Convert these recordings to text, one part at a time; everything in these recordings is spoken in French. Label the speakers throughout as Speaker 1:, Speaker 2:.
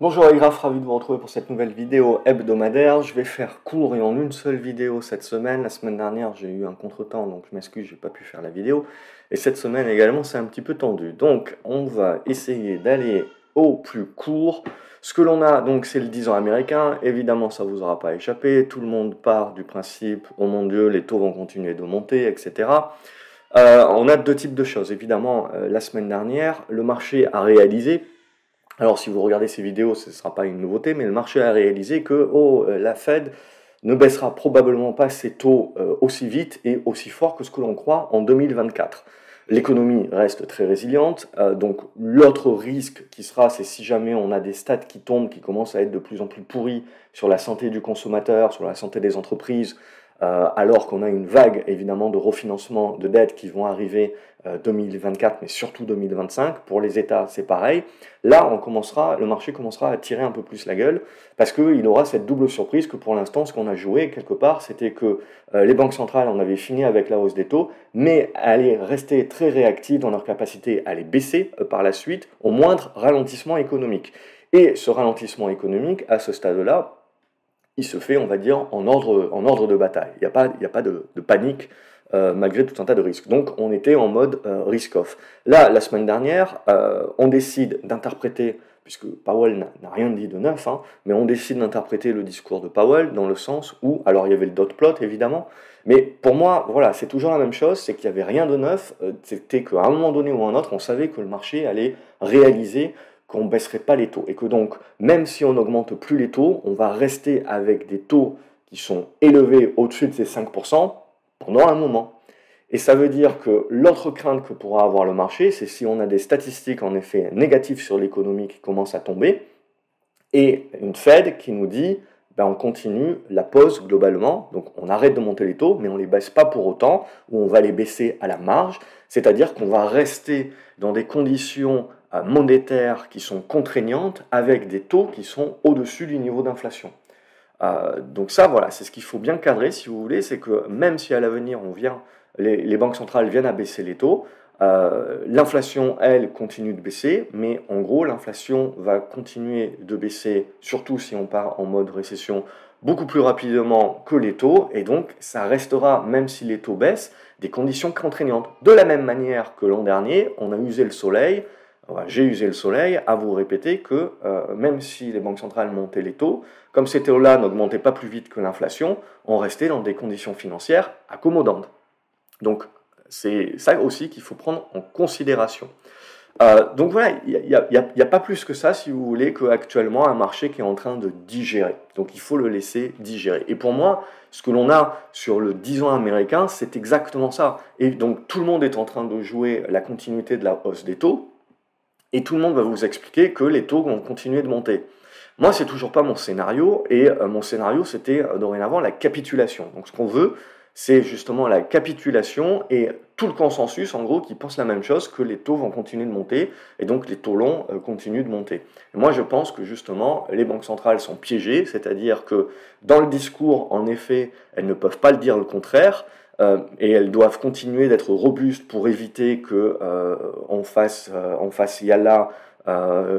Speaker 1: Bonjour Agraf, ravi de vous retrouver pour cette nouvelle vidéo hebdomadaire. Je vais faire court et en une seule vidéo cette semaine. La semaine dernière, j'ai eu un contretemps, donc je m'excuse, j'ai pas pu faire la vidéo. Et cette semaine également, c'est un petit peu tendu. Donc, on va essayer d'aller au plus court. Ce que l'on a, donc, c'est le 10 ans américain. Évidemment, ça vous aura pas échappé. Tout le monde part du principe, oh mon Dieu, les taux vont continuer de monter, etc. Euh, on a deux types de choses. Évidemment, euh, la semaine dernière, le marché a réalisé, alors si vous regardez ces vidéos, ce ne sera pas une nouveauté, mais le marché a réalisé que oh, euh, la Fed ne baissera probablement pas ses taux aussi vite et aussi fort que ce que l'on croit en 2024. L'économie reste très résiliente, donc l'autre risque qui sera, c'est si jamais on a des stats qui tombent, qui commencent à être de plus en plus pourris sur la santé du consommateur, sur la santé des entreprises, euh, alors qu'on a une vague évidemment de refinancement de dettes qui vont arriver 2024, euh, mais surtout 2025. Pour les États, c'est pareil. Là, on commencera, le marché commencera à tirer un peu plus la gueule parce qu'il aura cette double surprise que pour l'instant, ce qu'on a joué quelque part, c'était que euh, les banques centrales en avaient fini avec la hausse des taux, mais allaient rester très réactives dans leur capacité à les baisser par la suite au moindre ralentissement économique. Et ce ralentissement économique, à ce stade-là, il se fait, on va dire, en ordre, en ordre de bataille. Il n'y a pas, il a pas de, panique euh, malgré tout un tas de risques. Donc on était en mode euh, risk-off. Là, la semaine dernière, euh, on décide d'interpréter, puisque Powell n'a rien dit de neuf, hein, mais on décide d'interpréter le discours de Powell dans le sens où, alors il y avait le dot plot évidemment, mais pour moi, voilà, c'est toujours la même chose, c'est qu'il n'y avait rien de neuf, c'était qu'à un moment donné ou à un autre, on savait que le marché allait réaliser qu'on ne baisserait pas les taux. Et que donc, même si on n'augmente plus les taux, on va rester avec des taux qui sont élevés au-dessus de ces 5% pendant un moment. Et ça veut dire que l'autre crainte que pourra avoir le marché, c'est si on a des statistiques en effet négatives sur l'économie qui commencent à tomber, et une Fed qui nous dit, ben on continue la pause globalement, donc on arrête de monter les taux, mais on les baisse pas pour autant, ou on va les baisser à la marge, c'est-à-dire qu'on va rester dans des conditions monétaires qui sont contraignantes avec des taux qui sont au-dessus du niveau d'inflation. Euh, donc ça, voilà, c'est ce qu'il faut bien cadrer, si vous voulez, c'est que même si à l'avenir on vient, les, banques centrales viennent à baisser les taux, euh, l'inflation, elle, continue de baisser, mais en gros, l'inflation va continuer de baisser, surtout si on part en mode récession, beaucoup plus rapidement que les taux, et donc ça restera, même si les taux baissent, des conditions contraignantes. De la même manière que l'an dernier, on a usé le soleil, j'ai usé le soleil à vous répéter que euh, même si les banques centrales montaient les taux, comme ces taux-là n'augmentaient pas plus vite que l'inflation, on restait dans des conditions financières accommodantes. Donc c'est ça aussi qu'il faut prendre en considération. Euh, donc voilà, il n'y a, pas plus que ça, si vous voulez, qu'actuellement un marché qui est en train de digérer. Donc il faut le laisser digérer. Et pour moi, ce que l'on a sur le 10 ans américain, c'est exactement ça. Et donc tout le monde est en train de jouer la continuité de la hausse des taux, et tout le monde va vous expliquer que les taux vont continuer de monter. Moi, c'est toujours pas mon scénario, et euh, mon scénario, c'était euh, dorénavant la capitulation. Donc, ce qu'on veut, c'est justement la capitulation et tout le consensus, en gros, qui pense la même chose, que les taux vont continuer de monter, et donc les taux longs euh, continuent de monter. moi, je pense que justement, les banques centrales sont piégées, c'est-à-dire que dans le discours, en effet, elles ne peuvent pas le dire le contraire, et elles doivent continuer d'être robustes pour éviter que euh, on fasse, euh, on fasse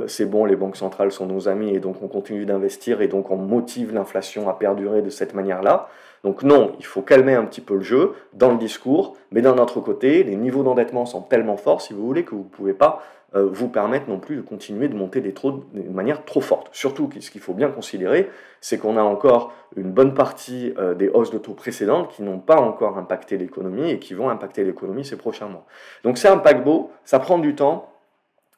Speaker 1: c'est bon, les banques centrales sont nos amis et donc on continue d'investir et donc on motive l'inflation à perdurer de cette manière-là. Donc non, il faut calmer un petit peu le jeu dans le discours, mais d'un autre côté, les niveaux d'endettement sont tellement forts, si vous voulez, que vous ne pouvez pas euh, vous permettre non plus de continuer de monter des taux de manière trop forte. Surtout, ce qu'il faut bien considérer, c'est qu'on a encore une bonne partie euh, des hausses de taux précédentes qui n'ont pas encore impacté l'économie et qui vont impacter l'économie ces prochains mois. Donc c'est un paquebot, ça prend du temps,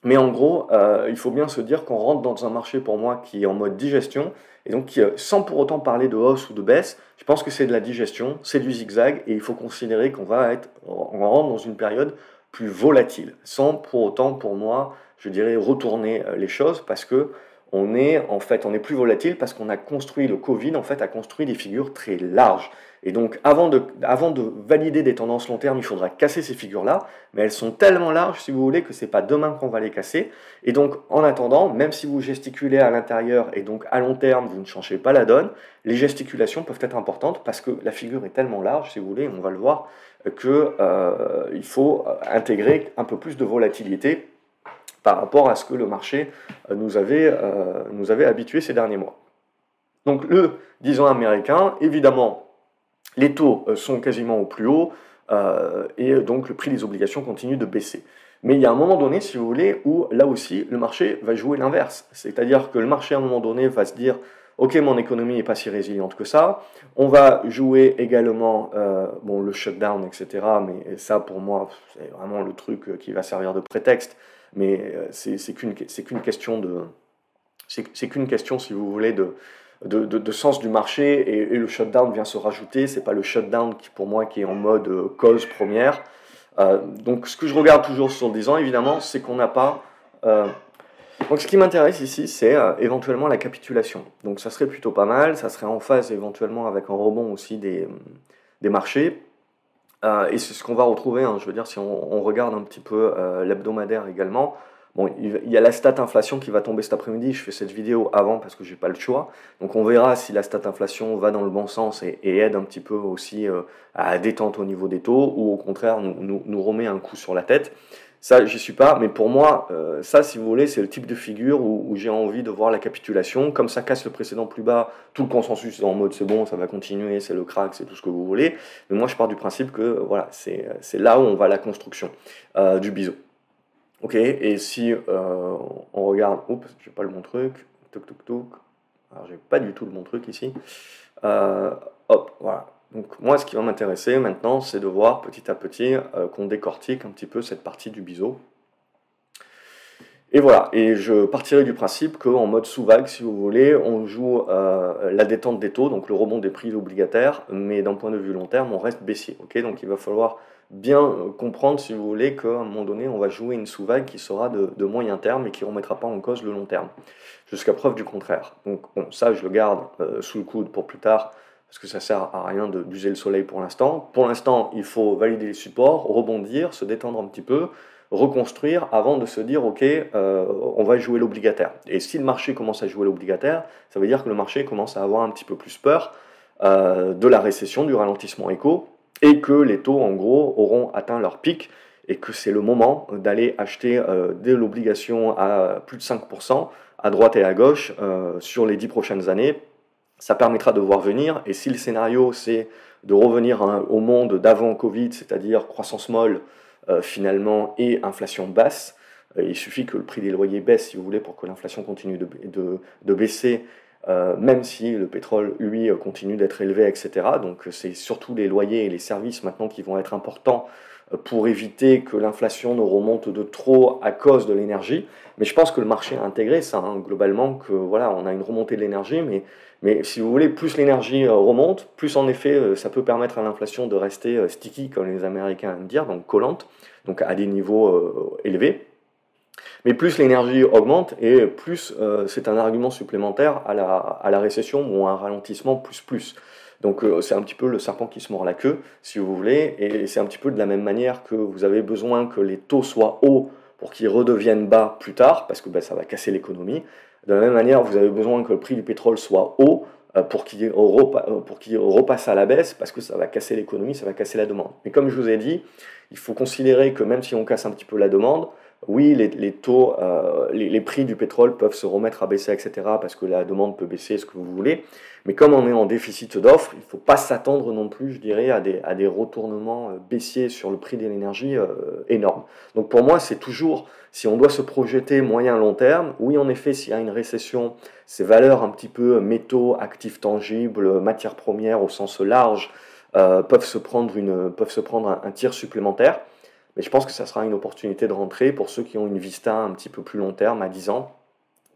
Speaker 1: mais en gros, euh, il faut bien se dire qu'on rentre dans un marché pour moi qui est en mode digestion, et donc sans pour autant parler de hausse ou de baisse, je pense que c'est de la digestion, c'est du zigzag, et il faut considérer qu'on va être, on rentre dans une période plus volatile, sans pour autant pour moi, je dirais, retourner euh, les choses, parce que on est en fait, on est plus volatile parce qu'on a construit le Covid en fait a construit des figures très larges. Et donc, avant de, avant de valider des tendances long terme, il faudra casser ces figures-là, mais elles sont tellement larges, si vous voulez, que c'est pas demain qu'on va les casser. Et donc, en attendant, même si vous gesticulez à l'intérieur et donc à long terme, vous ne changez pas la donne, les gesticulations peuvent être importantes parce que la figure est tellement large, si vous voulez, on va le voir, qu'il euh, faut intégrer un peu plus de volatilité par rapport à ce que le marché nous avait, nous avait habitué ces derniers mois. Donc le 10 ans américain, évidemment, les taux sont quasiment au plus haut, et donc le prix des obligations continue de baisser. Mais il y a un moment donné, si vous voulez, où là aussi, le marché va jouer l'inverse. C'est-à-dire que le marché, à un moment donné, va se dire, OK, mon économie n'est pas si résiliente que ça. On va jouer également euh, bon, le shutdown, etc. Mais ça, pour moi, c'est vraiment le truc qui va servir de prétexte. Mais euh, c'est qu'une question de... C'est qu'une question, si vous voulez, de, de, de, sens du marché. Et, le shutdown vient se rajouter. C'est pas le shutdown qui, pour moi, qui est en mode euh, cause première. Euh, donc ce que je regarde toujours sur le 10 ans, évidemment, c'est qu'on n'a pas... Euh, donc ce qui m'intéresse ici, c'est euh, éventuellement la capitulation. Donc ça serait plutôt pas mal, ça serait en phase éventuellement avec un rebond aussi des, des marchés. et c'est ce qu'on va retrouver, hein, je veux dire, si on, regarde un petit peu l'hebdomadaire également, Bon, il y a la stat inflation qui va tomber cet après-midi. Je fais cette vidéo avant parce que j'ai pas le choix. Donc on verra si la stat inflation va dans le bon sens et, aide un petit peu aussi euh, à détente au niveau des taux ou au contraire nous, nous, remet un coup sur la tête. Ça, j'y suis pas, mais pour moi, euh, ça, si vous voulez, c'est le type de figure où, j'ai envie de voir la capitulation. Comme ça casse le précédent plus bas, tout le consensus est en mode c'est bon, ça va continuer, c'est le crack, c'est tout ce que vous voulez. Mais moi, je pars du principe que voilà, c'est là où on va la construction euh, du biseau. Ok, et si euh, on regarde, oups, j'ai pas le bon truc, toc toc toc, alors j'ai pas du tout le bon truc ici, euh, hop, voilà. Donc moi, ce qui va m'intéresser maintenant, c'est de voir petit à petit euh, qu'on décortique un petit peu cette partie du biseau. Et voilà, et je partirai du principe qu'en mode sous-vague, si vous voulez, on joue la détente des taux, donc le rebond des prix obligataires, mais d'un point de vue long terme, on reste baissier. donc il va falloir bien euh, comprendre, si vous voulez, qu'à un moment donné, on va jouer une sous-vague qui sera de, moyen terme et qui ne remettra pas en cause le long terme, jusqu'à preuve du contraire. Donc bon, ça, je le garde euh, sous le coude pour plus tard, parce que ça sert à rien d'user le soleil pour l'instant. Pour l'instant, il faut valider les supports, rebondir, se détendre un petit peu, reconstruire avant de se dire, OK, euh, on va jouer l'obligataire. Et si le marché commence à jouer l'obligataire, ça veut dire que le marché commence à avoir un petit peu plus peur de la récession, du ralentissement éco, et que les taux, en gros, auront atteint leur pic et que c'est le moment d'aller acheter euh, de l'obligation à plus de 5% à droite et à gauche euh, sur les 10 prochaines années. Ça permettra de voir venir, et si le scénario c'est de revenir hein, au monde d'avant Covid, c'est-à-dire croissance molle euh, finalement et inflation basse, il suffit que le prix des loyers baisse, si vous voulez, pour que l'inflation continue de, de, de baisser euh, même si le pétrole, lui, continue d'être élevé, etc. Donc c'est surtout les loyers et les services maintenant qui vont être importants euh, pour éviter que l'inflation ne remonte de trop à cause de l'énergie. Mais je pense que le marché a intégré ça, hein, globalement, que voilà, on a une remontée de l'énergie, mais, mais si vous voulez, plus l'énergie euh, remonte, plus en effet, ça peut permettre à l'inflation de rester sticky, comme les Américains aiment dire, donc collante, donc à des niveaux élevés. Mais plus l'énergie augmente et plus euh, c'est un argument supplémentaire à la, à la, récession ou un ralentissement plus plus. Donc euh, c'est un petit peu le serpent qui se mord la queue, si vous voulez, et c'est un petit peu de la même manière que vous avez besoin que les taux soient hauts pour qu'ils redeviennent bas plus tard, parce que ben, ça va casser l'économie. De la même manière, vous avez besoin que le prix du pétrole soit haut euh, pour qu'il repasse à la baisse, parce que ça va casser l'économie, ça va casser la demande. Mais comme je vous ai dit, il faut considérer que même si on casse un petit peu la demande, oui, les, taux, euh, les, prix du pétrole peuvent se remettre à baisser, etc., parce que la demande peut baisser, ce que vous voulez. Mais comme on est en déficit d'offres, il ne faut pas s'attendre non plus, je dirais, à des, à des retournements euh, baissiers sur le prix de l'énergie euh, énormes. Donc pour moi, c'est toujours, si on doit se projeter moyen-long terme, oui, en effet, s'il y a une récession, ces valeurs un petit peu métaux, actifs tangibles, matières premières au sens large, peuvent se prendre, une, peuvent se prendre un tir supplémentaire. Mais je pense que ça sera une opportunité de rentrer pour ceux qui ont une vista un petit peu plus long terme, à 10 ans,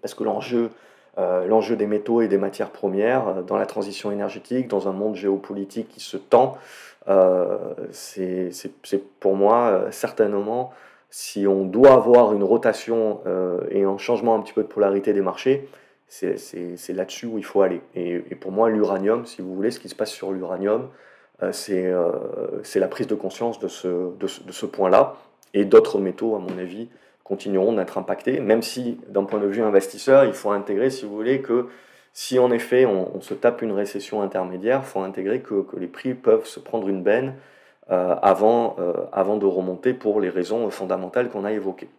Speaker 1: parce que l'enjeu, euh, l'enjeu des métaux et des matières premières euh, dans la transition énergétique, dans un monde géopolitique qui se tend, euh, c'est pour moi certainement, si on doit avoir une rotation et un changement un petit peu de polarité des marchés, c'est là-dessus où il faut aller. Et, pour moi, l'uranium, si vous voulez, ce qui se passe sur l'uranium, c'est la prise de conscience de ce, point-là. Et d'autres métaux, à mon avis, continueront d'être impactés, même si, d'un point de vue investisseur, il faut intégrer, si vous voulez, que si en effet on, se tape une récession intermédiaire, il faut intégrer que, les prix peuvent se prendre une benne euh, avant, de remonter pour les raisons fondamentales qu'on a évoquées.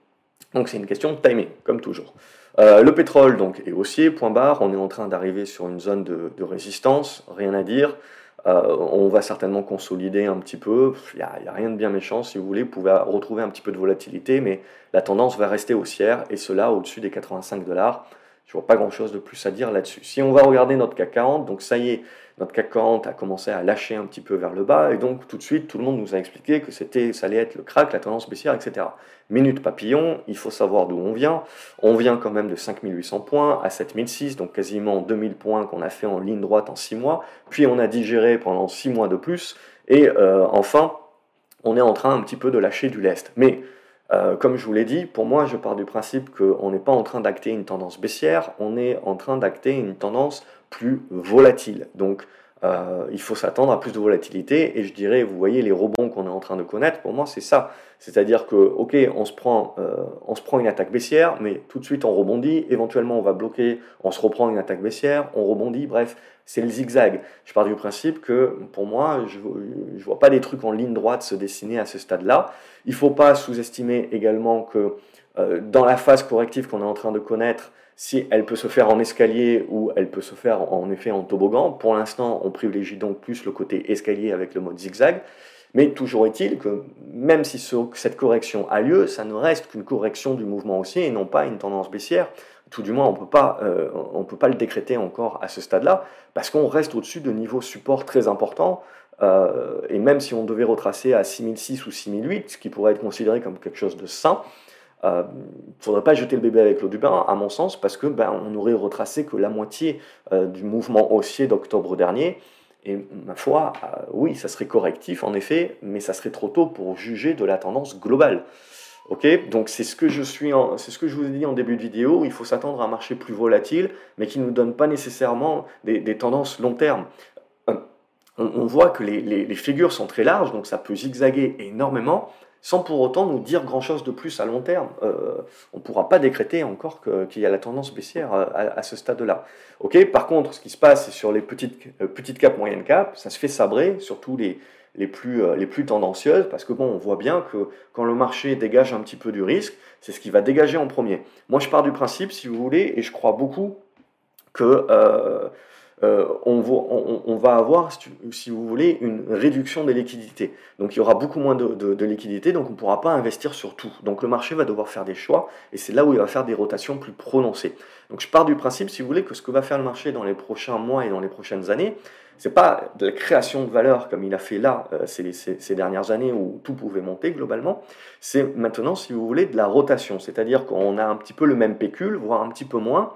Speaker 1: Donc c'est une question de timing, comme toujours. Euh, le pétrole donc est haussier, point barre, on est en train d'arriver sur une zone de, résistance, rien à dire. Euh, on va certainement consolider un petit peu, il n'y a, a, rien de bien méchant si vous voulez, vous pouvez retrouver un petit peu de volatilité, mais la tendance va rester haussière, et cela au-dessus des 85 dollars. Je vois pas grand-chose de plus à dire là-dessus. Si on va regarder notre CAC 40, donc ça y est, notre CAC 40 a commencé à lâcher un petit peu vers le bas, et donc tout de suite, tout le monde nous a expliqué que c'était, ça allait être le crack, la tendance baissière, etc. Minute papillon, il faut savoir d'où on vient. On vient quand même de 5800 points à 7006, donc quasiment 2000 points qu'on a fait en ligne droite en 6 mois, puis on a digéré pendant 6 mois de plus, et euh, enfin, on est en train un petit peu de lâcher du lest. Mais euh, comme je vous l'ai dit, pour moi, je pars du principe qu'on n'est pas en train d'acter une tendance baissière, on est en train d'acter une tendance plus volatile. Euh, il faut s'attendre à plus de volatilité. Et je dirais, vous voyez les rebonds qu'on est en train de connaître, pour moi, c'est ça. C'est-à-dire que, ok, on se, prend, euh, on se prend une attaque baissière, mais tout de suite on rebondit. Éventuellement, on va bloquer, on se reprend une attaque baissière, on rebondit. Bref, c'est le zigzag. Je pars du principe que, pour moi, je ne vois pas des trucs en ligne droite se dessiner à ce stade-là. Il ne faut pas sous-estimer également que dans la phase corrective qu'on est en train de connaître, si elle peut se faire en escalier ou elle peut se faire en effet en toboggan. Pour l'instant, on privilégie donc plus le côté escalier avec le mode zigzag. Mais toujours est-il que même si cette correction a lieu, ça ne reste qu'une correction du mouvement haussier et non pas une tendance baissière. Tout du moins, on euh, ne peut pas le décréter encore à ce stade-là, parce qu'on reste au-dessus de niveaux support très importants. Euh, et même si on devait retracer à 6006 ou 6008, ce qui pourrait être considéré comme quelque chose de sain, il euh, ne faudrait pas jeter le bébé avec l'eau du bain, à mon sens, parce que ben, on n'aurait retracé que la moitié euh, du mouvement haussier d'octobre dernier. Et ma foi, euh, oui, ça serait correctif en effet, mais ça serait trop tôt pour juger de la tendance globale. Ok, donc c'est ce que je suis, c'est ce que je vous ai dit en début de vidéo. Il faut s'attendre à un marché plus volatile, mais qui ne nous donne pas nécessairement des, tendances long terme. On, voit que les figures sont très larges, donc ça peut zigzaguer énormément sans pour autant nous dire grand-chose de plus à long terme. Euh, on ne pourra pas décréter encore qu'il y a la tendance baissière euh, à, ce stade-là. Ok. Par contre, ce qui se passe sur les petites, euh, petites caps, moyennes caps, ça se fait sabrer, surtout les, les, plus, les plus tendancieuses, parce que bon, on voit bien que quand le marché dégage un petit peu du risque, c'est ce qui va dégager en premier. Moi, je pars du principe, si vous voulez, et je crois beaucoup que euh, on, va, avoir, si vous voulez, une réduction des liquidités. Donc il y aura beaucoup moins de, liquidités, donc on ne pourra pas investir sur tout. Donc le marché va devoir faire des choix, et c'est là où il va faire des rotations plus prononcées. Donc je pars du principe, si vous voulez, que ce que va faire le marché dans les prochains mois et dans les prochaines années, c'est pas de la création de valeur comme il a fait là euh, ces, dernières années où tout pouvait monter globalement. C'est maintenant, si vous voulez, de la rotation, c'est-à-dire qu'on a un petit peu le même pécule, voire un petit peu moins,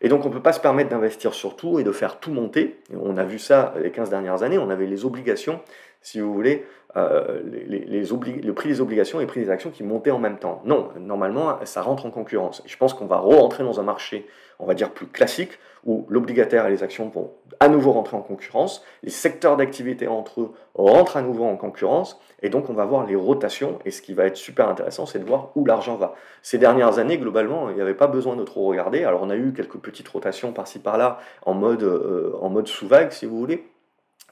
Speaker 1: et donc on ne peut pas se permettre d'investir sur tout et de faire tout monter. on a vu ça les 15 dernières années, on avait les obligations, si vous voulez, euh, les, le prix des obligations et le prix des actions qui montaient en même temps. Non, normalement, ça rentre en concurrence. je pense qu'on va re-rentrer dans un marché, on va dire, plus classique, où l'obligataire et les actions vont à nouveau rentrer en concurrence, les secteurs d'activité entre eux rentrent à nouveau en concurrence, et donc on va voir les rotations, et ce qui va être super intéressant, c'est de voir où l'argent va. Ces dernières années, globalement, il n'y avait pas besoin de trop regarder, alors on a eu quelques petites rotations par-ci par-là, en mode, euh, en mode sous-vague, si vous voulez,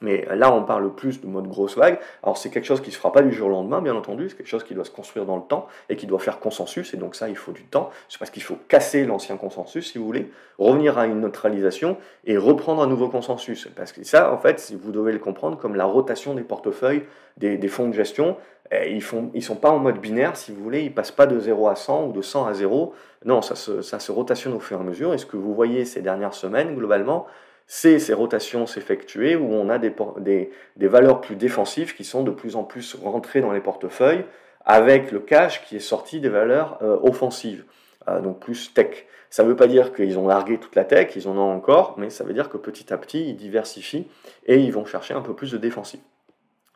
Speaker 1: mais là, on parle plus de mode grosse vague. Alors, c'est quelque chose qui ne se fera pas du jour au lendemain, bien entendu. C'est quelque chose qui doit se construire dans le temps et qui doit faire consensus. Et donc, ça, il faut du temps. C'est parce qu'il faut casser l'ancien consensus, si vous voulez, revenir à une neutralisation et reprendre un nouveau consensus. Parce que ça, en fait, vous devez le comprendre comme la rotation des portefeuilles des, fonds de gestion. Ils ne ils sont pas en mode binaire, si vous voulez. Ils passent pas de 0 à 100 ou de 100 à 0. Non, ça se, ça se rotationne au fur et à mesure. Et ce que vous voyez ces dernières semaines, globalement, c'est ces rotations s'effectuer où on a des, valeurs plus défensives qui sont de plus en plus rentrées dans les portefeuilles avec le cash qui est sorti des valeurs euh, offensives, euh, donc plus tech. Ça ne veut pas dire qu'ils ont largué toute la tech, ils en ont encore, mais ça veut dire que petit à petit, ils diversifient et ils vont chercher un peu plus de défensive.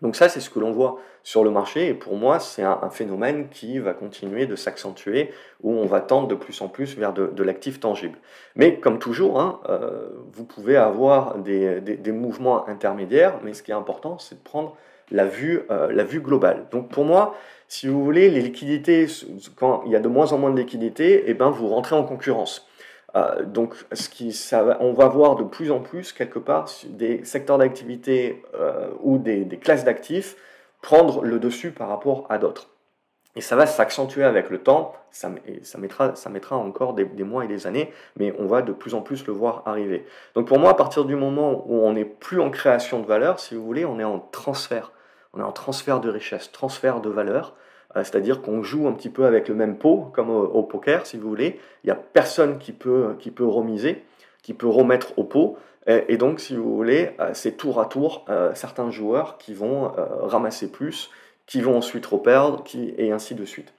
Speaker 1: Donc ça, c'est ce que l'on voit sur le marché, et pour moi, c'est un, phénomène qui va continuer de s'accentuer, où on va tendre de plus en plus vers de, l'actif tangible. Mais comme toujours, hein, euh, vous pouvez avoir des, mouvements intermédiaires, mais ce qui est important, c'est de prendre la vue, euh, la vue globale. Donc pour moi, si vous voulez, les liquidités, quand il y a de moins en moins de liquidités, eh ben, vous rentrez en concurrence. Euh, donc, on va voir de plus en plus, quelque part, des secteurs d'activité euh, ou des, classes d'actifs prendre le dessus par rapport à d'autres. Et ça va s'accentuer avec le temps, ça, mettra, encore des, mois et des années, mais on va de plus en plus le voir arriver. Donc pour moi, à partir du moment où on n'est plus en création de valeur, si vous voulez, on est en transfert. On est en transfert de richesse, transfert de valeur, c'est-à-dire qu'on joue un petit peu avec le même pot, comme au, poker, si vous voulez. Il n'y a personne qui peut, qui peut remiser, qui peut remettre au pot. Et, donc, si vous voulez, euh, c'est tour à tour euh, certains joueurs qui vont ramasser plus, qui vont ensuite reperdre, qui, et ainsi de suite.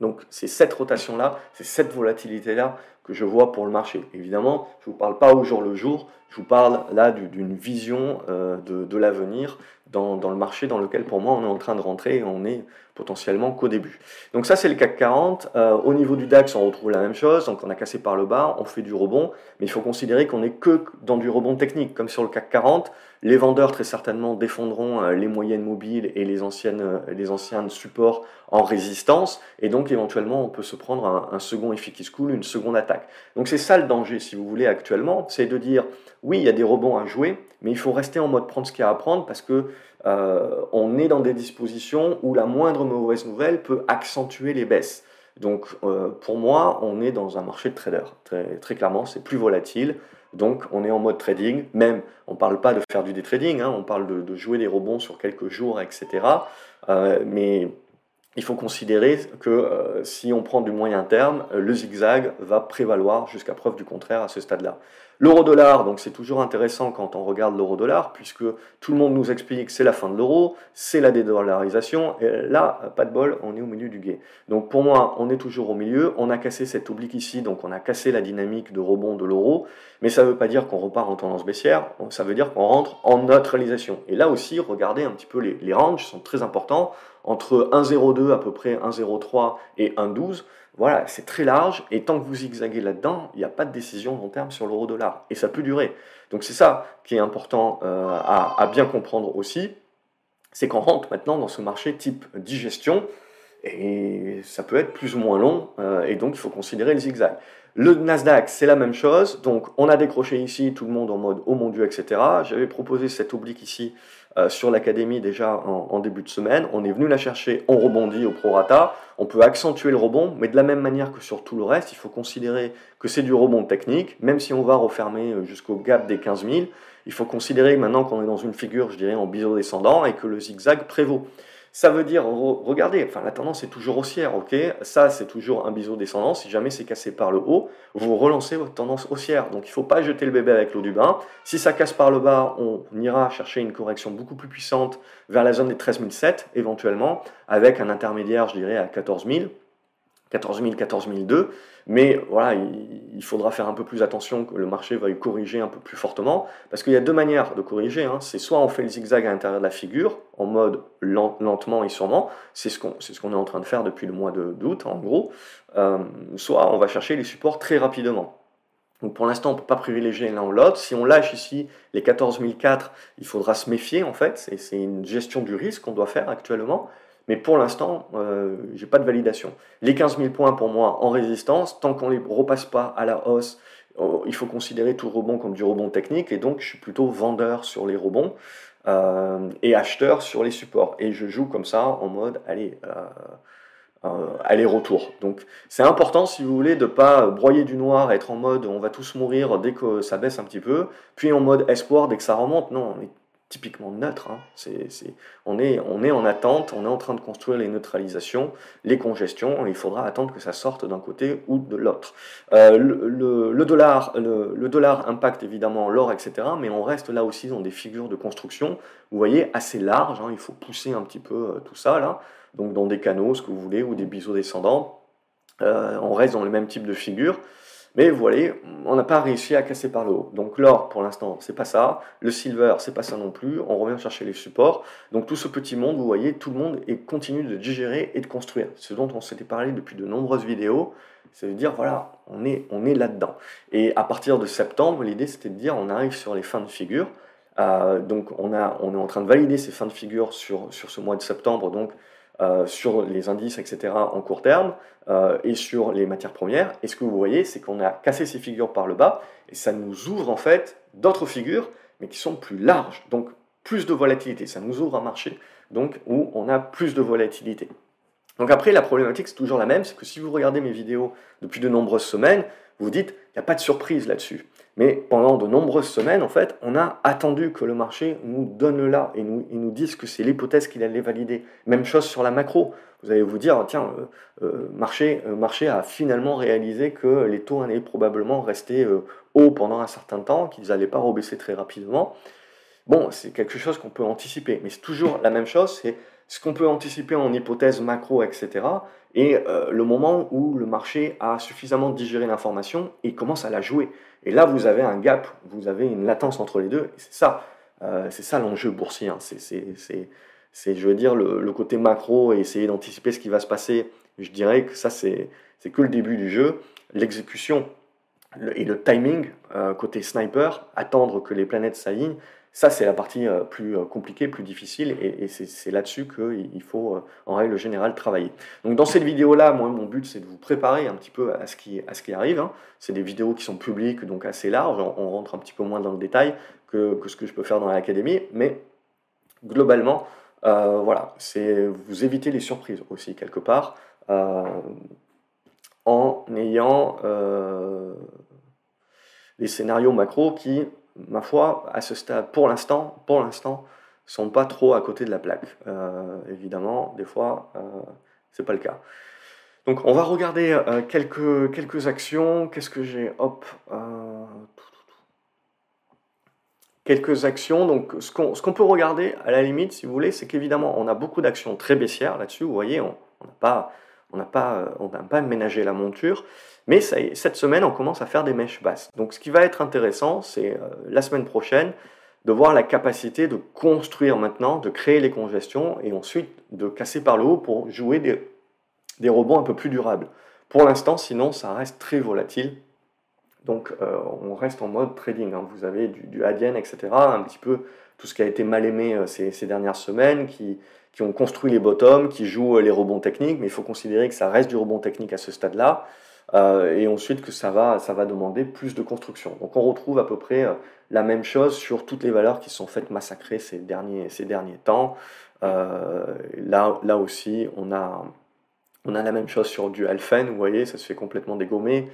Speaker 1: Donc c'est cette rotation-là, c'est cette volatilité-là je vois pour le marché. Évidemment, je ne vous parle pas au jour le jour, je vous parle là d'une vision euh, de, l'avenir dans, le marché dans lequel pour moi on est en train de rentrer et on est potentiellement qu'au début. Donc ça c'est le CAC 40. Euh, au niveau du DAX on retrouve la même chose, donc on a cassé par le bas, on fait du rebond, mais il faut considérer qu'on n'est que dans du rebond technique, comme sur le CAC 40. Les vendeurs très certainement défendront euh, les moyennes mobiles et les, anciennes, les anciens supports en résistance, et donc éventuellement on peut se prendre un, un second effet qui se coule, une seconde Donc c'est ça le danger si vous voulez actuellement, c'est de dire oui, il y a des rebonds à jouer, mais il faut rester en mode prendre ce qu'il y a à prendre parce que euh, on est dans des dispositions où la moindre mauvaise nouvelle peut accentuer les baisses. Donc euh, pour moi, on est dans un marché de trader. Très, clairement, c'est plus volatile. Donc on est en mode trading. Même, on ne parle pas de faire du day trading, hein, on parle de, jouer des rebonds sur quelques jours, etc. Euh, mais il faut considérer que si on prend du moyen terme, le zigzag va prévaloir jusqu'à preuve du contraire à ce stade-là. L'euro-dollar, donc c'est toujours intéressant quand on regarde l'euro-dollar, puisque tout le monde nous explique que c'est la fin de l'euro, c'est la dédollarisation, et là, pas de bol, on est au milieu du guet. Donc pour moi, on est toujours au milieu, on a cassé cette oblique ici, donc on a cassé la dynamique de rebond de l'euro, mais ça ne veut pas dire qu'on repart en tendance baissière, ça veut dire qu'on rentre en neutralisation. Et là aussi, regardez un petit peu les, les ranges sont très importants, entre 1,02 à peu près 1,03 et 1,12, voilà, c'est très large, et tant que vous zigzaguez là-dedans, il n'y a pas de décision long terme sur l'euro-dollar, et ça peut durer. Donc c'est ça qui est important euh, à, bien comprendre aussi, c'est qu'on rentre maintenant dans ce marché type digestion, et ça peut être plus ou moins long, euh, et donc il faut considérer le zigzag. Le Nasdaq, c'est la même chose, donc on a décroché ici, tout le monde en mode oh mon dieu, etc. J'avais proposé cette oblique ici euh, sur l'académie déjà en, début de semaine. On est venu la chercher, on rebondit au prorata. On peut accentuer le rebond, mais de la même manière que sur tout le reste, il faut considérer que c'est du rebond technique, même si on va refermer euh, jusqu'au gap des 15 000. Il faut considérer maintenant qu'on est dans une figure, je dirais, en biseau descendant et que le zigzag prévaut. Ça veut dire, regardez, la tendance est toujours haussière, ok? Ça, c'est toujours un biseau descendant. Si jamais c'est cassé par le haut, vous relancez votre tendance haussière. Donc il ne faut pas jeter le bébé avec l'eau du bain. Si ça casse par le bas, on ira chercher une correction beaucoup plus puissante vers la zone des 13 007, éventuellement, avec un intermédiaire, je dirais, à 14 000. 14 000, 14 002. Mais voilà, il, faudra faire un peu plus attention que le marché veuille corriger un peu plus fortement, parce qu'il y a deux manières de corriger. Hein. C'est soit on fait le zigzag à l'intérieur de la figure, en mode lentement et sûrement, c'est ce qu'on ce qu'on est en train de faire depuis le mois d'août, en gros, euh, soit on va chercher les supports très rapidement. Donc pour l'instant, on ne peut pas privilégier l'un ou l'autre. Si on lâche ici les 14004, il faudra se méfier en fait. C'est une gestion du risque qu'on doit faire actuellement. Mais pour l'instant, euh, je n'ai pas de validation. Les 15 000 points pour moi en résistance, tant qu'on ne les repasse pas à la hausse, il faut considérer tout rebond comme du rebond technique. Et donc, je suis plutôt vendeur sur les rebonds euh, et acheteur sur les supports. Et je joue comme ça en mode, allez, euh, aller-retour. Donc, c'est important, si vous voulez, de ne pas broyer du noir, être en mode on va tous mourir dès que ça baisse un petit peu, puis en mode espoir dès que ça remonte. Non, on est typiquement neutre. Hein. on, est, on est en attente, on est en train de construire les neutralisations, les congestions, il faudra attendre que ça sorte d'un côté ou de l'autre. Euh, le, dollar, le, dollar impacte évidemment l'or, etc., mais on reste là aussi dans des figures de construction, vous voyez, assez larges, hein. il faut pousser un petit peu euh, tout ça, là, donc dans des canaux, ce que vous voulez, ou des biseaux descendants, euh, on reste dans le même type de figure. Mais vous voyez, on n'a pas réussi à casser par le haut. Donc l'or, pour l'instant, c'est pas ça. Le silver, c'est pas ça non plus. On revient chercher les supports. Donc tout ce petit monde, vous voyez, tout le monde continue de digérer et de construire. Ce dont on s'était parlé depuis de nombreuses vidéos. C'est de dire, voilà, on est, on est là-dedans. Et à partir de septembre, l'idée, c'était de dire, on arrive sur les fins de figure. Euh, donc on, a, on est en train de valider ces fins de figure sur, sur ce mois de septembre. Donc euh, sur les indices, etc., en court terme, euh, et sur les matières premières. Et ce que vous voyez, c'est qu'on a cassé ces figures par le bas, et ça nous ouvre en fait d'autres figures, mais qui sont plus larges, donc plus de volatilité. Ça nous ouvre un marché donc, où on a plus de volatilité. Donc après, la problématique, c'est toujours la même, c'est que si vous regardez mes vidéos depuis de nombreuses semaines, vous vous dites, il n'y a pas de surprise là-dessus. Mais pendant de nombreuses semaines, en fait, on a attendu que le marché nous donne là et nous, nous dise que c'est l'hypothèse qu'il allait valider. Même chose sur la macro. Vous allez vous dire, tiens, euh, euh marché, euh, marché a finalement réalisé que les taux allaient probablement rester euh, hauts pendant un certain temps, qu'ils n'allaient pas rebaisser très rapidement. Bon, c'est quelque chose qu'on peut anticiper, mais c'est toujours la même chose, ce qu'on peut anticiper en hypothèse macro, etc. Et le moment où le marché a suffisamment digéré l'information et commence à la jouer. Et là, vous avez un gap, vous avez une latence entre les deux, et c'est ça, euh, c'est ça l'enjeu boursier. Hein. C'est, je veux dire, le, côté macro et essayer d'anticiper ce qui va se passer. Je dirais que ça, c'est, que le début du jeu. L'exécution et le timing, euh, côté sniper, attendre que les planètes s'alignent, ça, c'est la partie euh, plus euh, compliquée, plus difficile, et, c'est là-dessus qu'il faut, euh, en règle générale, travailler. Donc, dans cette vidéo-là, moi, mon but, c'est de vous préparer un petit peu à ce qui, arrive. Hein. C'est des vidéos qui sont publiques, donc assez larges. On, rentre un petit peu moins dans le détail que, ce que je peux faire dans l'académie, mais globalement, voilà, c'est vous éviter les surprises aussi, quelque part, en ayant les scénarios macro qui ma foi, à ce stade, pour l'instant, pour l'instant, sont pas trop à côté de la plaque. Euh, évidemment, des fois, euh, c'est pas le cas. Donc, on va regarder euh, quelques, actions. Qu'est-ce que j'ai? Hop. Euh, quelques actions. Donc, ce qu'on peut regarder, à la limite, si vous voulez, c'est qu'évidemment, on a beaucoup d'actions très baissières là-dessus. Vous voyez, on n'a pas pas ménagé la monture, mais cette semaine, on commence à faire des mèches basses. Donc ce qui va être intéressant, c'est euh, la semaine prochaine de voir la capacité de construire maintenant, de créer les congestions et ensuite de casser par le haut pour jouer des, des rebonds un peu plus durables. Pour l'instant, sinon, ça reste très volatile. Donc euh, on reste en mode trading. Hein. Vous avez du, du etc. Un petit peu tout ce qui a été mal aimé euh, ces, ces dernières semaines, qui, qui ont construit les bottoms, qui jouent les rebonds techniques, mais il faut considérer que ça reste du rebond technique à ce stade-là, euh, et ensuite que ça va, ça va demander plus de construction. Donc on retrouve à peu près euh, la même chose sur toutes les valeurs qui sont faites massacrer ces derniers, ces derniers temps. Euh, là, là aussi, on a, on a la même chose sur du Alphen, vous voyez, ça se fait complètement dégommer.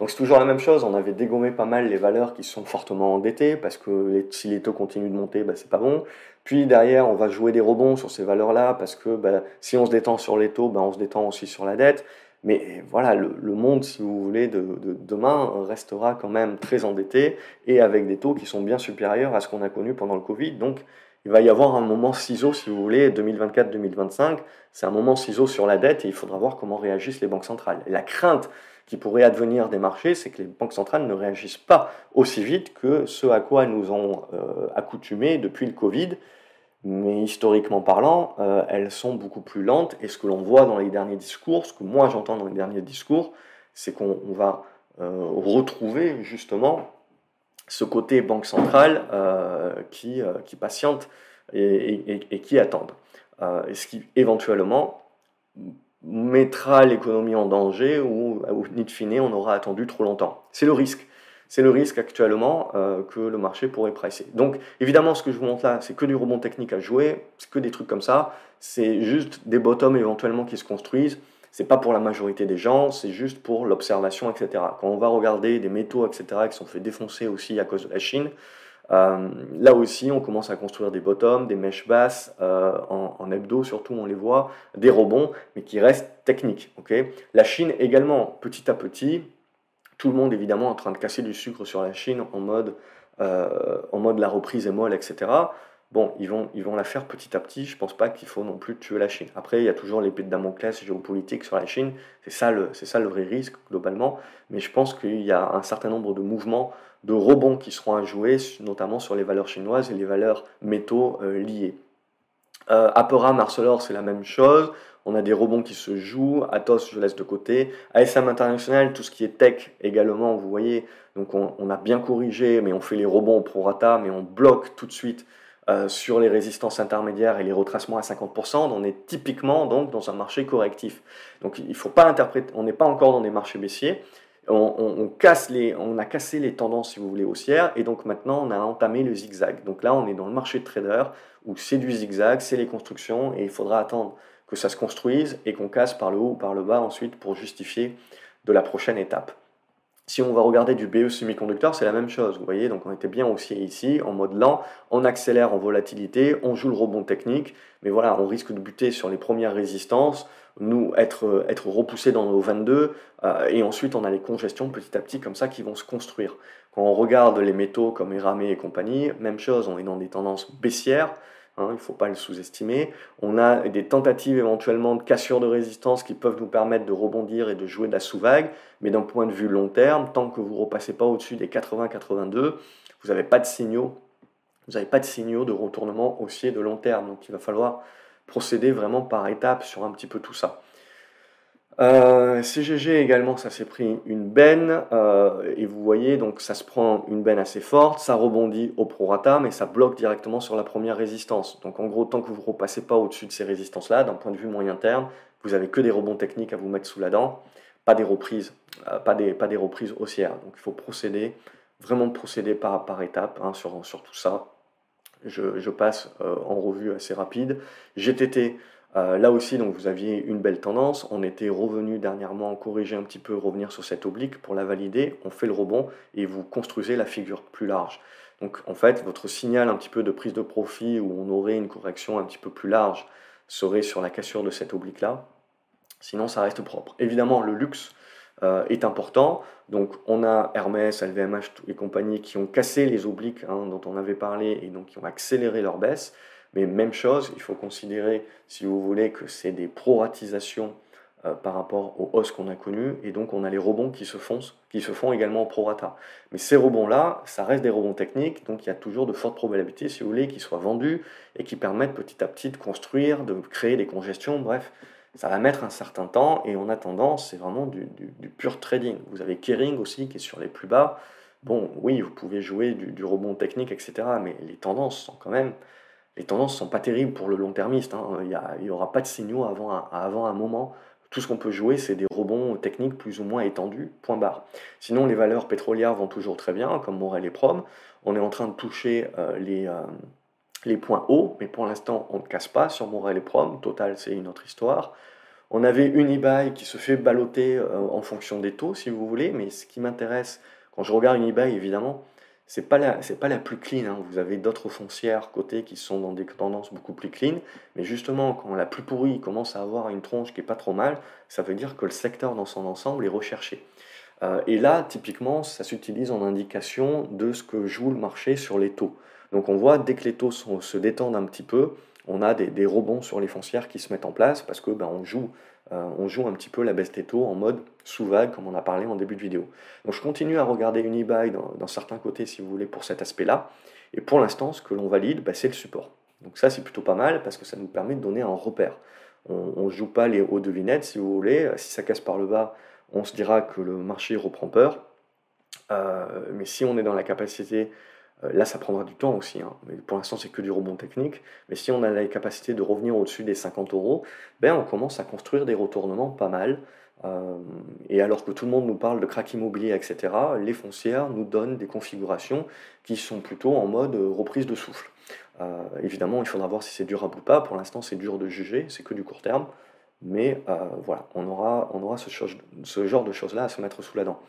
Speaker 1: Donc c'est toujours la même chose, on avait dégommé pas mal les valeurs qui sont fortement endettées, parce que si les taux continuent de monter, bah, c'est pas bon. Puis derrière, on va jouer des rebonds sur ces valeurs-là, parce que bah, si on se détend sur les taux, bah, on se détend aussi sur la dette. Mais voilà, le, monde, si vous voulez, de, demain restera quand même très endetté et avec des taux qui sont bien supérieurs à ce qu'on a connu pendant le Covid. Donc il va y avoir un moment ciseau, si vous voulez, 2024-2025. C'est un moment ciseau sur la dette et il faudra voir comment réagissent les banques centrales. La crainte qui pourrait advenir des marchés, c'est que les banques centrales ne réagissent pas aussi vite que ce à quoi elles nous ont euh, accoutumés depuis le Covid. Mais historiquement parlant, euh, elles sont beaucoup plus lentes. Et ce que l'on voit dans les derniers discours, ce que moi j'entends dans les derniers discours, c'est qu'on va euh, retrouver justement ce côté banque centrale qui, qui patiente et, qui attendent. et ce qui éventuellement mettra l'économie en danger ou, ou de fine, on aura attendu trop longtemps. C'est le risque. C'est le risque actuellement euh, que le marché pourrait presser. Donc évidemment, ce que je vous montre là, c'est que du rebond technique à jouer, c'est que des trucs comme ça. C'est juste des bottoms éventuellement qui se construisent. C'est pas pour la majorité des gens, c'est juste pour l'observation, etc. Quand on va regarder des métaux, etc., qui sont fait défoncer aussi à cause de la Chine, euh, là aussi, on commence à construire des bottoms, des mèches basses, euh, en, hebdo surtout, on les voit, des rebonds, mais qui restent techniques. la Chine également, petit à petit, tout le monde évidemment en train de casser du sucre sur la Chine en mode, euh, en mode la reprise est molle, etc. Bon, ils vont, ils vont la faire petit à petit. Je pense pas qu'il faut non plus tuer la Chine. Après, il y a toujours l'épée de Damoclès géopolitique sur la Chine. C'est ça, le, c'est ça le vrai risque globalement. Mais je pense qu'il y a un certain nombre de mouvements de rebonds qui seront à jouer, notamment sur les valeurs chinoises et les valeurs métaux euh, liées. Euh, Apera, Marcelor, c'est la même chose. On a des rebonds qui se jouent. Atos, je laisse de côté. ASM International, tout ce qui est tech également, vous voyez. Donc on, on a bien corrigé, mais on fait les rebonds au prorata, mais on bloque tout de suite euh, sur les résistances intermédiaires et les retracements à 50%, on est typiquement donc dans un marché correctif. Donc il faut pas interpréter, on n'est pas encore dans des marchés baissiers. On, casse les, on a cassé les tendances, si vous voulez, haussières, et donc maintenant on a entamé le zigzag. Donc là, on est dans le marché de trader où c'est du zigzag, c'est les constructions, et il faudra attendre que ça se construise et qu'on casse par le haut ou par le bas ensuite pour justifier de la prochaine étape. Si on va regarder du BE semi-conducteur, c'est la même chose. Vous voyez, donc on était bien haussier ici, en mode lent, on accélère en volatilité, on joue le rebond technique, mais voilà, on risque de buter sur les premières résistances, nous être, être repoussé dans nos 22, euh, et ensuite on a les congestions petit à petit comme ça qui vont se construire. Quand on regarde les métaux comme Eramé et compagnie, même chose, on est dans des tendances baissières, Hein, il ne faut pas le sous-estimer. On a des tentatives éventuellement de cassure de résistance qui peuvent nous permettre de rebondir et de jouer de la sous-vague, mais d'un point de vue long terme, tant que vous ne repassez pas au-dessus des 80-82, vous n'avez pas de signaux. Vous n'avez pas de signaux de retournement haussier de long terme. Donc il va falloir procéder vraiment par étapes sur un petit peu tout ça. Euh, CGG également, ça s'est pris une benne, euh, et vous voyez, donc ça se prend une benne assez forte, ça rebondit au prorata, mais ça bloque directement sur la première résistance. Donc en gros, tant que vous ne repassez pas au-dessus de ces résistances-là, d'un point de vue moyen terme, vous avez que des rebonds techniques à vous mettre sous la dent, pas des reprises, euh, pas, des, pas des reprises haussières. Donc il faut procéder, vraiment procéder par, par étapes hein, sur, sur tout ça. Je passe en revue assez rapide. GTT, euh, là aussi, vous aviez une belle tendance. On était revenu dernièrement corriger un petit peu, revenir sur cette oblique pour la valider. On fait le rebond et vous construisez la figure plus large. Donc, en fait, votre signal un petit peu de prise de profit où on aurait une correction un petit peu plus large serait sur la cassure de cette oblique-là. Sinon, ça reste propre. Évidemment, le luxe euh, est important. Donc, on a Hermès, LVMH et compagnie qui ont cassé les obliques hein, dont on avait parlé et donc qui ont accéléré leur baisse. Mais même chose, il faut considérer, si vous voulez, que c'est des proratisations euh, par rapport aux hausses qu'on a connues, et donc on a les rebonds qui se font, qui se font également au prorata. Mais ces rebonds-là, ça reste des rebonds techniques, donc il y a toujours de fortes probabilités, si vous voulez, qu'ils soient vendus et qui permettent petit à petit de construire, de créer des congestions, bref. Ça va mettre un certain temps et en attendant, c'est vraiment du, pur trading. Vous avez Kering aussi qui est sur les plus bas. Bon, oui, vous pouvez jouer du rebond technique, etc. Mais les tendances sont quand même les tendances sont pas terribles pour le long-termiste. Hein. Il n'y aura pas de signaux avant un, avant un moment. Tout ce qu'on peut jouer, c'est des rebonds techniques plus ou moins étendus, point barre. Sinon, les valeurs pétrolières vont toujours très bien, comme Morel et Prom. On est en train de toucher euh, les, euh, les points hauts, mais pour l'instant, on ne casse pas sur Morel et Prom. Total, c'est une autre histoire. On avait Unibail qui se fait balloter euh, en fonction des taux, si vous voulez, mais ce qui m'intéresse, quand je regarde Unibail, évidemment, c'est pas la c'est pas la plus clean hein. vous avez d'autres foncières côté qui sont dans des tendances beaucoup plus clean mais justement quand la plus pourrie commence à avoir une tronche qui est pas trop mal ça veut dire que le secteur dans son ensemble est recherché euh, et là typiquement ça s'utilise en indication de ce que joue le marché sur les taux donc on voit dès que les taux se détendent un petit peu on a des, des, rebonds sur les foncières qui se mettent en place parce que ben, on joue euh, on joue un petit peu la taux en mode sous-vague, comme on a parlé en début de vidéo. Donc je continue à regarder Unibuy dans, certains côtés, si vous voulez, pour cet aspect-là. Et pour l'instant, ce que l'on valide, bah, c'est le support. Donc ça, c'est plutôt pas mal parce que ça nous permet de donner un repère. On ne joue pas les hauts devinettes, si vous voulez. Si ça casse par le bas, on se dira que le marché reprend peur. Euh, mais si on est dans la capacité là, ça prendra du temps aussi. Hein. Mais pour l'instant, c'est que du rebond technique. Mais si on a la capacité de revenir au-dessus des 50 euros, ben, on commence à construire des retournements pas mal. Euh, et alors que tout le monde nous parle de crack immobilier, etc., les foncières nous donnent des configurations qui sont plutôt en mode reprise de souffle. Euh, évidemment, il faudra voir si c'est durable ou pas. Pour l'instant, c'est dur de juger, c'est que du court terme. Mais voilà, on aura, on aura ce, ce genre de choses-là à se mettre sous la dent.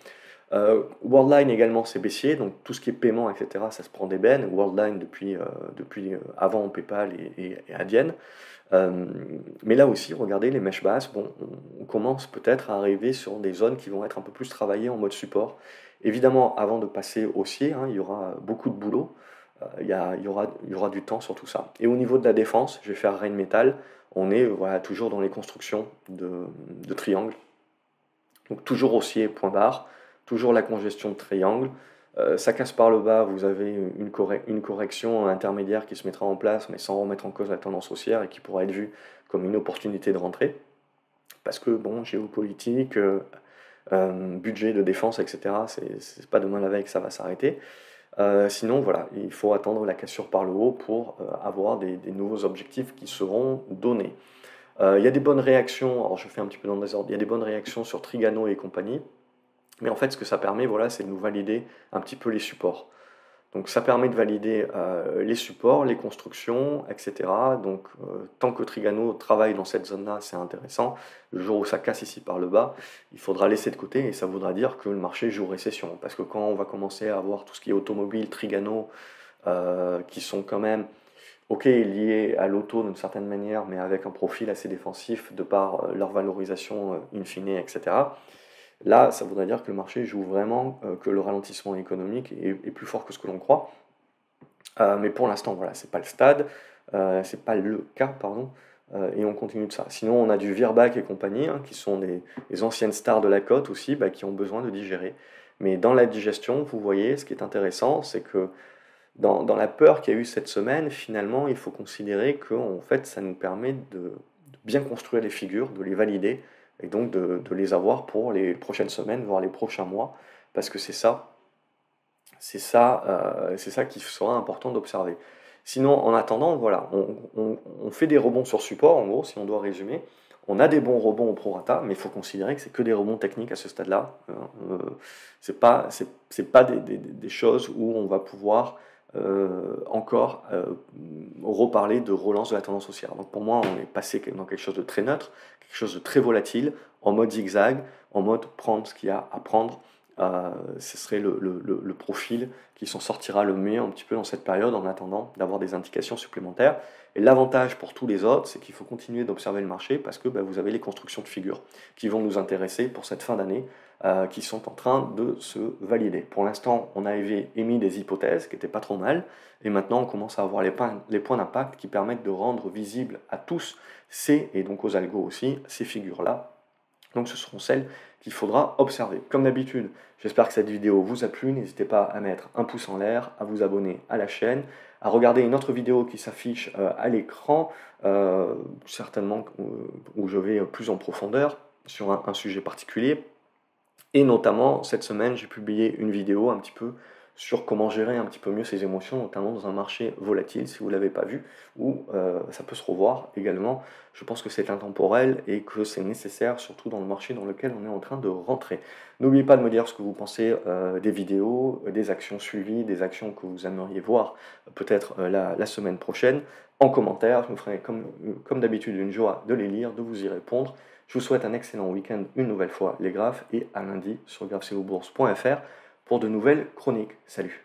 Speaker 1: Euh, Worldline également c'est baissier, donc tout ce qui est paiement, etc., ça se prend des bennes. Worldline depuis, euh, depuis euh, avant PayPal et, et, Adyen. mais là aussi, regardez les mèches basses, bon, on, commence peut-être à arriver sur des zones qui vont être un peu plus travaillées en mode support. Évidemment, avant de passer haussier, hein, il y aura beaucoup de boulot, il, y il, y aura, il y aura du temps sur tout ça. Et au niveau de la défense, je vais faire Rain Metal, on est voilà, toujours dans les constructions de, de triangles. Donc toujours haussier, point barre toujours la congestion de triangle. Euh, ça casse par le bas, vous avez une, correction intermédiaire qui se mettra en place, mais sans remettre en cause la tendance haussière et qui pourra être vue comme une opportunité de rentrée. Parce que, bon, géopolitique, euh, euh, budget de défense, etc., c'est pas demain la veille que ça va s'arrêter. sinon, voilà, il faut attendre la cassure par le haut pour avoir des, des, nouveaux objectifs qui seront donnés. Il y a des bonnes réactions, alors je fais un petit peu dans le désordre, il y a des bonnes réactions sur Trigano et compagnie. Mais en fait, ce que ça permet, voilà, c'est de nous valider un petit peu les supports. Donc ça permet de valider euh, les supports, les constructions, etc. Donc euh, tant que Trigano travaille dans cette zone-là, c'est intéressant. Le jour où ça casse ici par le bas, il faudra laisser de côté et ça voudra dire que le marché joue récession. Parce que quand on va commencer à avoir tout ce qui est automobile, Trigano, euh, qui sont quand même ok liés à l'auto d'une certaine manière, mais avec un profil assez défensif de par leur valorisation in fine, etc. Là, ça voudrait dire que le marché joue vraiment euh, que le ralentissement économique est, plus fort que ce que l'on croit. Euh, mais pour l'instant, voilà, c'est pas le stade, euh, c'est pas le cas, pardon, et on continue de ça. Sinon, on a du Virbac et compagnie, hein, qui sont des, anciennes stars de la cote aussi, bah, qui ont besoin de digérer. Mais dans la digestion, vous voyez, ce qui est intéressant, c'est que dans, la peur qu'il y a eu cette semaine, finalement, il faut considérer que en fait, ça nous permet de bien construire les figures, de les valider, et donc de, les avoir pour les prochaines semaines, voire les prochains mois, parce que c'est ça, c'est ça, euh, c'est ça qui sera important d'observer. Sinon, en attendant, voilà, on, fait des rebonds sur support, en gros, si on doit résumer. On a des bons rebonds au prorata, mais il faut considérer que c'est que des rebonds techniques à ce stade-là. Ce hein. euh, c'est pas, c'est, pas des, choses où on va pouvoir euh, encore euh, reparler de relance de la tendance haussière. Donc pour moi, on est passé dans quelque chose de très neutre, quelque chose de très volatile, en mode zigzag, en mode prendre ce qu'il y a à prendre. Euh, ce serait le, profil qui s'en sortira le mieux un petit peu dans cette période en attendant d'avoir des indications supplémentaires. Et l'avantage pour tous les autres, c'est qu'il faut continuer d'observer le marché parce que bah, vous avez les constructions de figures qui vont nous intéresser pour cette fin d'année, euh, qui sont en train de se valider. Pour l'instant, on a émis des hypothèses qui n'étaient pas trop mal, et maintenant on commence à avoir les points, d'impact qui permettent de rendre visibles à tous ces, et donc aux algos aussi, ces figures-là. Donc ce seront celles qu'il faudra observer. Comme d'habitude, j'espère que cette vidéo vous a plu. N'hésitez pas à mettre un pouce en l'air, à vous abonner à la chaîne, à regarder une autre vidéo qui s'affiche euh, à l'écran, euh, certainement où je vais plus en profondeur sur un sujet particulier. Et notamment, cette semaine, j'ai publié une vidéo un petit peu sur comment gérer un petit peu mieux ses émotions, notamment dans un marché volatile, si vous ne l'avez pas vu, ou euh, ça peut se revoir également. Je pense que c'est intemporel et que c'est nécessaire, surtout dans le marché dans lequel on est en train de rentrer. N'oubliez pas de me dire ce que vous pensez euh, des vidéos, des actions suivies, des actions que vous aimeriez voir peut-être euh, la, semaine prochaine en commentaire. Je me ferai comme, comme d'habitude une joie de les lire, de vous y répondre. Je vous souhaite un excellent week-end une nouvelle fois les graphes et à lundi sur graphseobourse.fr pour de nouvelles chroniques. Salut